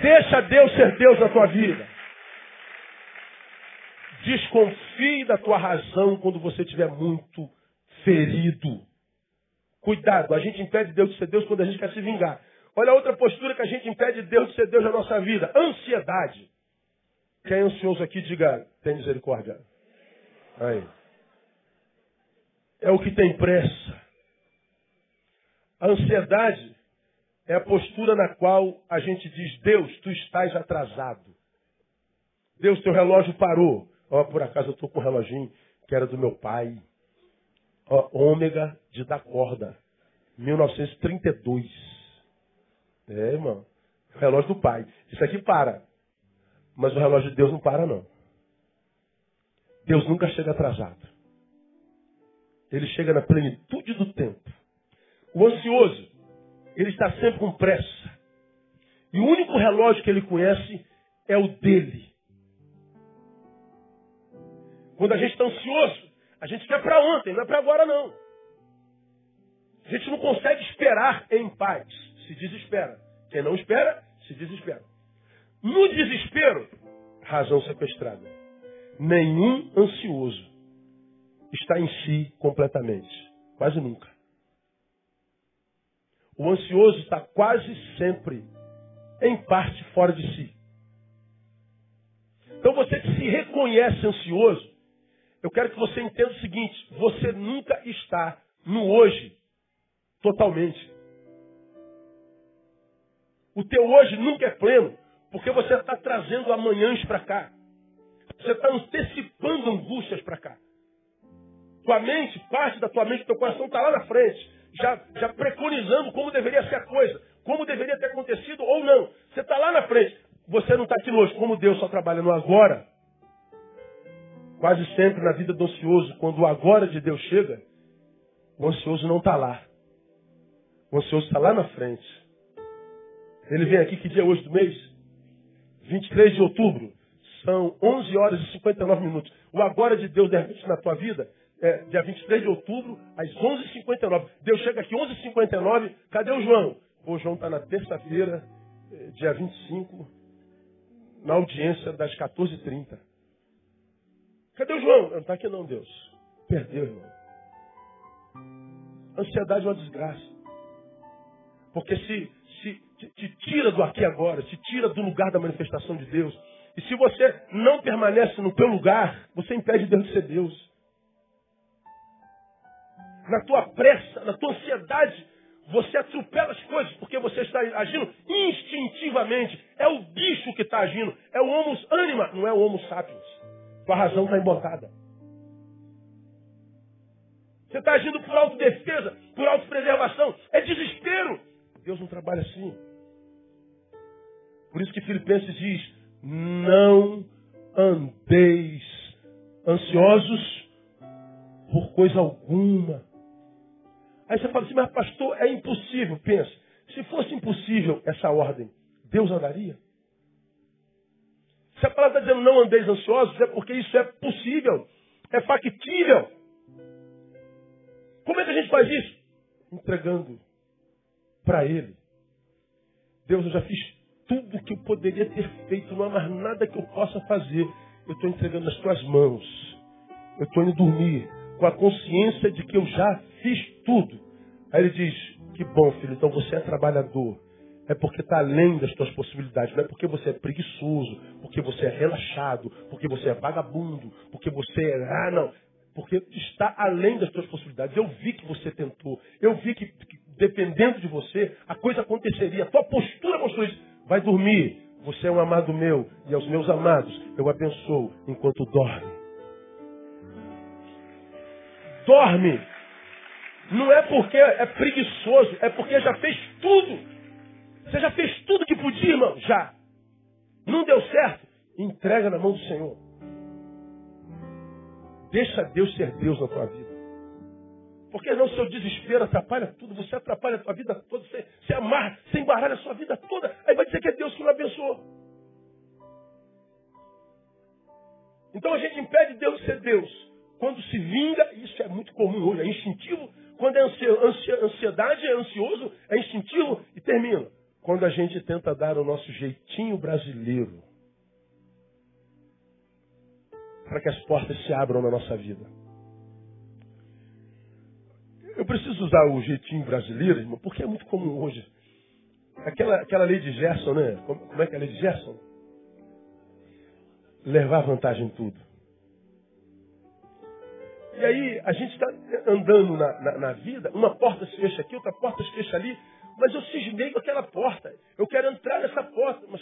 Deixa Deus ser Deus na tua vida. Desconfie da tua razão quando você estiver muito ferido. Cuidado, a gente impede Deus de ser Deus quando a gente quer se vingar. Olha a outra postura que a gente impede Deus de ser Deus na nossa vida. Ansiedade. Quem é ansioso aqui, diga, tem misericórdia. Aí. É o que tem pressa. A ansiedade é a postura na qual a gente diz, Deus, tu estás atrasado. Deus, teu relógio parou. Ó, oh, por acaso eu estou com o reloginho que era do meu pai. Ó, oh, ômega de da corda. 1932. É, irmão. Relógio do pai. Isso aqui para. Mas o relógio de Deus não para, não. Deus nunca chega atrasado. Ele chega na plenitude do tempo. O ansioso, ele está sempre com pressa. E o único relógio que ele conhece é o dele. Quando a gente está ansioso, a gente quer para ontem, não é para agora não. A gente não consegue esperar em paz. Se desespera. Quem não espera, se desespera. No desespero, razão sequestrada. Nenhum ansioso está em si completamente. Quase nunca. O ansioso está quase sempre, em parte, fora de si. Então você que se reconhece ansioso, eu quero que você entenda o seguinte: você nunca está no hoje totalmente. O teu hoje nunca é pleno, porque você está trazendo amanhãs para cá. Você está antecipando angústias para cá. Tua mente, parte da tua mente, teu coração está lá na frente, já, já preconizando como deveria ser a coisa, como deveria ter acontecido ou não. Você está lá na frente. Você não está aqui hoje. Como Deus só trabalha no agora, quase sempre na vida do ansioso, quando o agora de Deus chega, o ansioso não está lá. O ansioso está lá na frente. Ele vem aqui, que dia é hoje do mês? 23 de outubro. São 11 horas e 59 minutos. O agora de Deus, de repente, na tua vida, é, dia 23 de outubro, às 11h59. Deus chega aqui 11h59, cadê o João? O João está na terça-feira, é, dia 25, na audiência das 14h30. Cadê o João? Não está aqui não, Deus. Perdeu, irmão. Ansiedade é uma desgraça. Porque se, se te, te tira do aqui agora, te tira do lugar da manifestação de Deus. E se você não permanece no teu lugar, você impede Deus de ser Deus na tua pressa, na tua ansiedade, você atropela as coisas porque você está agindo instintivamente. É o bicho que está agindo. É o homo anima, não é o homo sapiens. Tua razão está embotada. Você está agindo por autodefesa, por autopreservação. É desespero. Deus não trabalha assim. Por isso que Filipenses diz: não andeis ansiosos por coisa alguma. Aí você fala assim, mas pastor, é impossível. Pensa, se fosse impossível essa ordem, Deus andaria? Se a palavra está dizendo não andeis ansiosos, é porque isso é possível, é factível. Como é que a gente faz isso? Entregando para Ele. Deus, eu já fiz tudo o que eu poderia ter feito, não há mais nada que eu possa fazer. Eu estou entregando nas tuas mãos. Eu estou indo dormir com a consciência de que eu já fiz tudo. Aí ele diz: Que bom, filho, então você é trabalhador. É porque está além das tuas possibilidades. Não é porque você é preguiçoso, porque você é relaxado, porque você é vagabundo, porque você é. Ah, não. Porque está além das tuas possibilidades. Eu vi que você tentou. Eu vi que, que dependendo de você, a coisa aconteceria. A tua postura mostrou isso. Vai dormir. Você é um amado meu. E aos meus amados eu abençoo enquanto dorme. Dorme. Não é porque é preguiçoso, é porque já fez tudo. Você já fez tudo que podia, irmão? Já. Não deu certo? Entrega na mão do Senhor. Deixa Deus ser Deus na tua vida. Porque não seu desespero atrapalha tudo, você atrapalha a tua vida toda, você, você amarra, você embaralha a sua vida toda, aí vai dizer que é Deus que não abençoou. Então a gente impede Deus de ser Deus. Quando se vinga, isso é muito comum hoje, é instintivo, quando é ansiedade, é ansioso, é instintivo e termina. quando a gente tenta dar o nosso jeitinho brasileiro para que as portas se abram na nossa vida. Eu preciso usar o jeitinho brasileiro, irmão, porque é muito comum hoje. Aquela, aquela lei de Gerson, né? Como, como é que é a lei de Gerson? Levar vantagem em tudo. E aí a gente está andando na, na, na, vida, uma porta se fecha aqui, outra porta se fecha ali, mas eu cismei com aquela porta. Eu quero entrar nessa porta. Mas,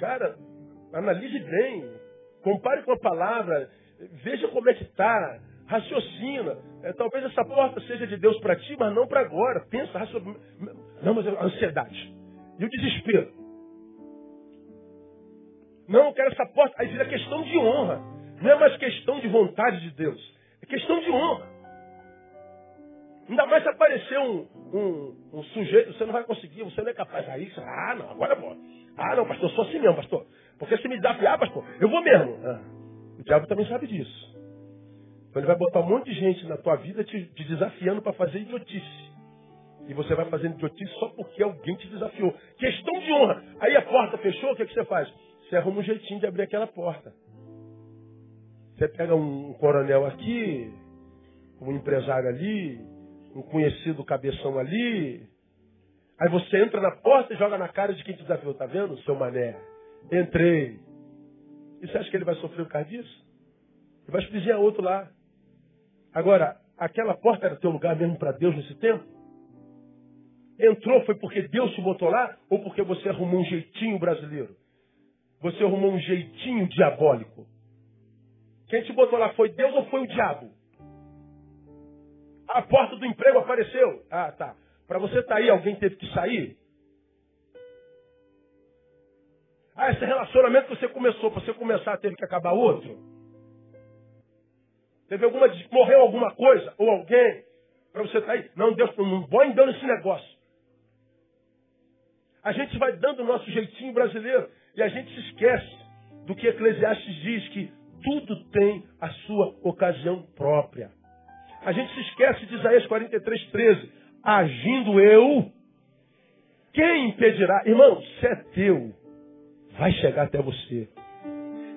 cara, analise bem, compare com a palavra, veja como é que está, raciocina. É, talvez essa porta seja de Deus para ti, mas não para agora. Pensa, raciocina. Não, mas a ansiedade. E o desespero. Não, eu quero essa porta. Aí vira questão de honra. Não é mais questão de vontade de Deus. Questão de honra. Ainda mais se aparecer um, um, um, sujeito, você não vai conseguir, você não é capaz. Aí, ah, não, agora pode. Ah, não, pastor, sou assim mesmo, pastor. Porque se me desafiar, pastor, eu vou mesmo. Ah, o diabo também sabe disso. Então ele vai botar um monte de gente na tua vida te, te desafiando para fazer idiotice. E você vai fazendo idiotice só porque alguém te desafiou. Questão de honra. Aí a porta fechou, o que, é que você faz? Você arruma um jeitinho de abrir aquela porta. Você pega um coronel aqui, um empresário ali, um conhecido cabeção ali. Aí você entra na porta e joga na cara de quem te desafiou. Tá vendo, seu mané? Entrei. E você acha que ele vai sofrer por causa disso? Ele vai espizinhar outro lá. Agora, aquela porta era teu lugar mesmo para Deus nesse tempo? Entrou foi porque Deus te botou lá ou porque você arrumou um jeitinho brasileiro? Você arrumou um jeitinho diabólico? Quem te botou lá foi Deus ou foi o diabo? A porta do emprego apareceu. Ah, tá. Para você estar tá aí, alguém teve que sair? Ah, esse relacionamento que você começou, para você começar, teve que acabar outro? Teve alguma. Morreu alguma coisa? Ou alguém? Para você estar tá aí? Não, Deus, não põe Deus nesse negócio. A gente vai dando o nosso jeitinho brasileiro e a gente se esquece do que Eclesiastes diz, que tudo tem a sua ocasião própria. A gente se esquece de Isaías 43, 13. Agindo eu, quem impedirá? Irmão, se é teu, vai chegar até você.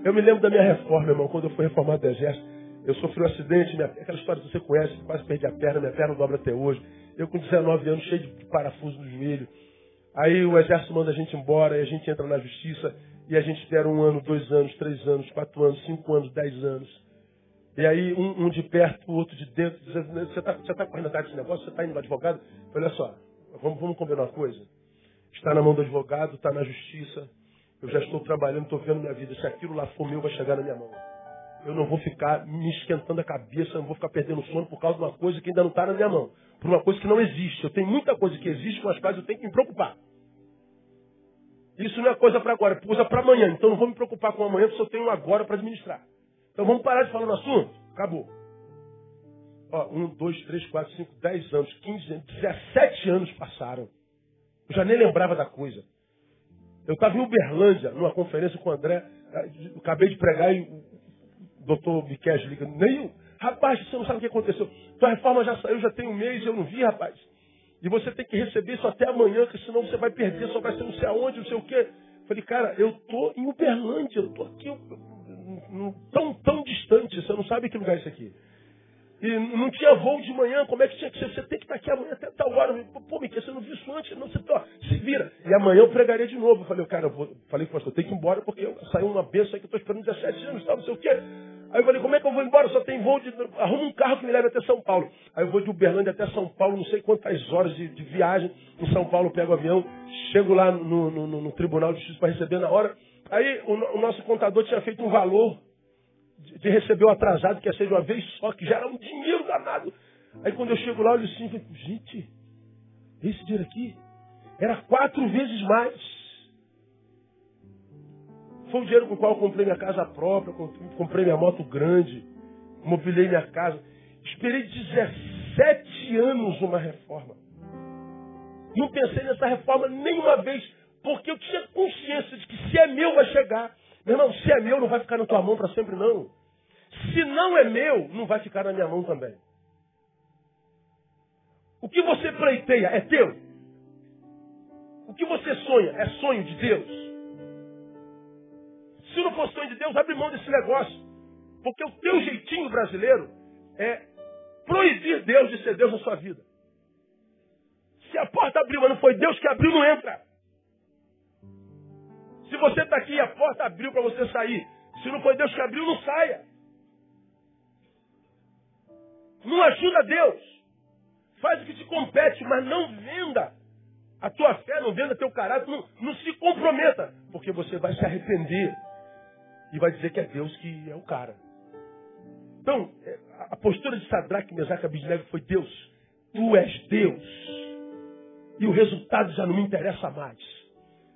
Eu me lembro da minha reforma, irmão, quando eu fui reformado do exército. Eu sofri um acidente, minha, aquela história que você conhece, quase perdi a perna, minha perna dobra até hoje. Eu com 19 anos, cheio de parafuso no joelho. Aí o exército manda a gente embora, e a gente entra na justiça. E a gente espera um ano, dois anos, três anos, quatro anos, cinco anos, dez anos. E aí um, um de perto, o outro de dentro, dizendo, você está tá correndo atrás desse negócio, você está indo no advogado? Olha só, vamos, vamos combinar uma coisa. Está na mão do advogado, está na justiça. Eu já estou trabalhando, estou vendo minha vida. Se aquilo lá for meu, vai chegar na minha mão. Eu não vou ficar me esquentando a cabeça, não vou ficar perdendo sono por causa de uma coisa que ainda não está na minha mão. Por uma coisa que não existe. Eu tenho muita coisa que existe com as quais eu tenho que me preocupar. Isso não é coisa para agora, é coisa para amanhã. Então não vou me preocupar com amanhã, porque eu tenho agora para administrar. Então vamos parar de falar no assunto? Acabou. Ó, um, dois, três, quatro, cinco, dez anos, quinze anos, dezessete anos passaram. Eu já nem lembrava da coisa. Eu estava em Uberlândia, numa conferência com o André, eu acabei de pregar e o doutor Miquel liga, nem rapaz, você não sabe o que aconteceu. Tua reforma já saiu, já tem um mês, eu não vi, rapaz. E você tem que receber isso até amanhã, que senão você vai perder, só vai ser não sei aonde, não sei o quê. Falei, cara, eu tô em Uberlândia, eu tô aqui tão, tão distante, você não sabe que lugar é esse aqui. E não tinha voo de manhã, como é que tinha que ser? Você tem que estar aqui amanhã até tal hora. Pô, Miquel, você não viu isso antes? Não, você tá, se vira. E amanhã eu pregaria de novo. Eu falei, cara, eu vou, falei, pastor, tem que ir embora porque saiu uma benção aí que eu estou esperando 17 anos, tal, não sei o quê. Aí eu falei, como é que eu vou embora? Só tem voo de. Arruma um carro que me leve até São Paulo. Aí eu vou de Uberlândia até São Paulo, não sei quantas horas de, de viagem. Em São Paulo pego o avião, chego lá no, no, no, no Tribunal de Justiça para receber na hora. Aí o, o, nosso contador tinha feito um valor de, de receber o atrasado, que ia ser de uma vez só, que já era um dinheiro danado. Aí quando eu chego lá, eu olho assim, gente, esse dinheiro aqui era quatro vezes mais. Foi o dinheiro com o qual eu comprei minha casa própria, comprei minha moto grande, mobilei minha casa. Esperei 17 anos uma reforma. Não pensei nessa reforma nenhuma vez, porque eu tinha consciência de que se é meu vai chegar. Meu irmão, se é meu não vai ficar na tua mão para sempre não. Se não é meu, não vai ficar na minha mão também. O que você pleiteia é teu. O que você sonha é sonho de Deus? Se não for sonho de Deus, abre mão desse negócio. Porque o teu jeitinho brasileiro é proibir Deus de ser Deus na sua vida. Se a porta abriu, mas não foi Deus que abriu, não entra. Se você está aqui e a porta abriu para você sair, se não foi Deus que abriu, não saia. Não ajuda Deus. Faz o que te compete, mas não venda a tua fé, não venda teu caráter, não, não se comprometa, porque você vai se arrepender e vai dizer que é Deus que é o cara. Então, é, a postura de Sadraque, Mesaque e Abidnego foi Deus, tu és Deus. E o resultado já não me interessa mais.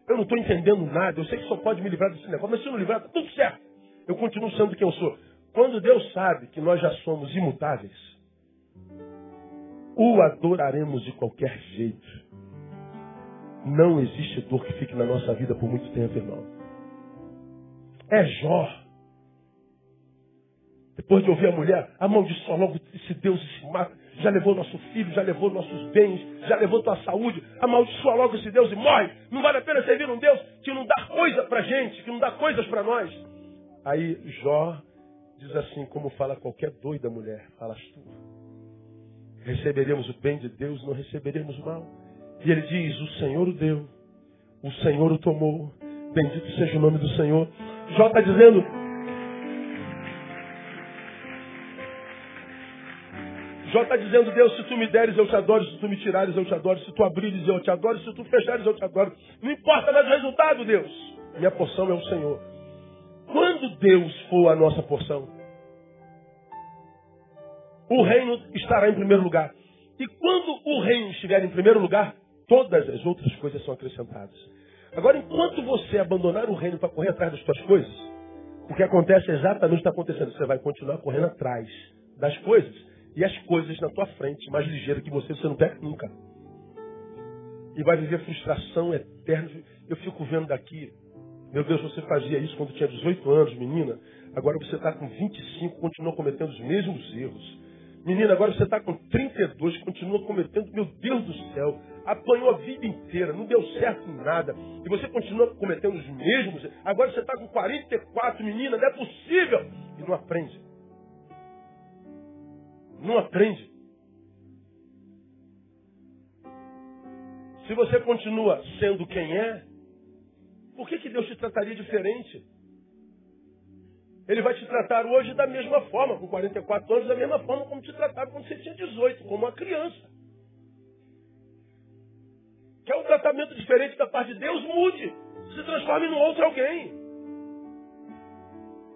Eu não estou entendendo nada, eu sei que só pode me livrar desse negócio, mas se eu não livrar, está tudo certo. Eu continuo sendo quem eu sou. Quando Deus sabe que nós já somos imutáveis, o adoraremos de qualquer jeito. Não existe dor que fique na nossa vida por muito tempo, irmão. É Jó. Depois de ouvir a mulher, amaldiçoa logo esse Deus se mata. Já levou nosso filho, já levou nossos bens, já levou tua saúde. Amaldiçoa logo esse Deus e morre. Não vale a pena servir um Deus que não dá coisa pra gente, que não dá coisas para nós. Aí Jó diz assim, como fala qualquer doida mulher, falas tu. Receberemos o bem de Deus, não receberemos o mal. E ele diz, o Senhor o deu, o Senhor o tomou, bendito seja o nome do Senhor. Jó está dizendo, Jó está dizendo, Deus, se tu me deres, eu te adoro, se tu me tirares, eu te adoro, se tu abrires, eu te adoro, se tu fechares, eu te adoro. Não importa mais o resultado, Deus. Minha porção é o Senhor. Quando Deus for a nossa porção, o reino estará em primeiro lugar. E quando o reino estiver em primeiro lugar, todas as outras coisas são acrescentadas. Agora, enquanto você abandonar o reino para correr atrás das suas coisas, o que acontece é exatamente está acontecendo. Você vai continuar correndo atrás das coisas e as coisas na tua frente, mais ligeiro que você, você não pega nunca. E vai viver frustração eterna. Eu fico vendo daqui meu Deus, você fazia isso quando tinha 18 anos, menina. Agora você está com 25, continua cometendo os mesmos erros. Menina, agora você está com 32, continua cometendo, meu Deus do céu, apanhou a vida inteira, não deu certo em nada. E você continua cometendo os mesmos. Agora você está com 44, menina, não é possível. E não aprende. Não aprende. Se você continua sendo quem é, por que, que Deus te trataria diferente? Ele vai te tratar hoje da mesma forma, com 44 anos, da mesma forma como te tratava quando você tinha 18, como uma criança. Quer um tratamento diferente da parte de Deus? Mude. Se transforme no outro alguém.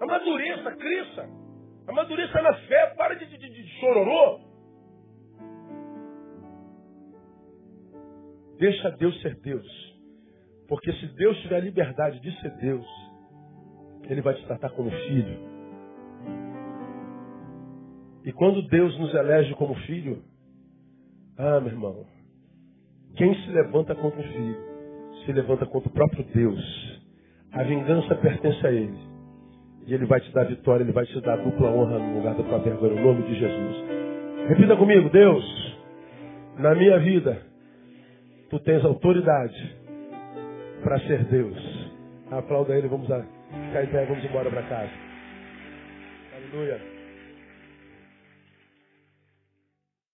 Amadureça, cresça. Amadureça na fé, para de, de, de chororô. Deixa Deus ser Deus. Porque se Deus tiver a liberdade de ser Deus, Ele vai te tratar como filho. E quando Deus nos elege como filho, ah, meu irmão, quem se levanta contra o filho, se levanta contra o próprio Deus. A vingança pertence a Ele. E Ele vai te dar vitória, Ele vai te dar dupla honra no lugar da tua vergonha, no nome de Jesus. Repita comigo, Deus, na minha vida, Tu tens autoridade para ser Deus. Aplauda ele, vamos ficar em pé, vamos embora para casa. Aleluia.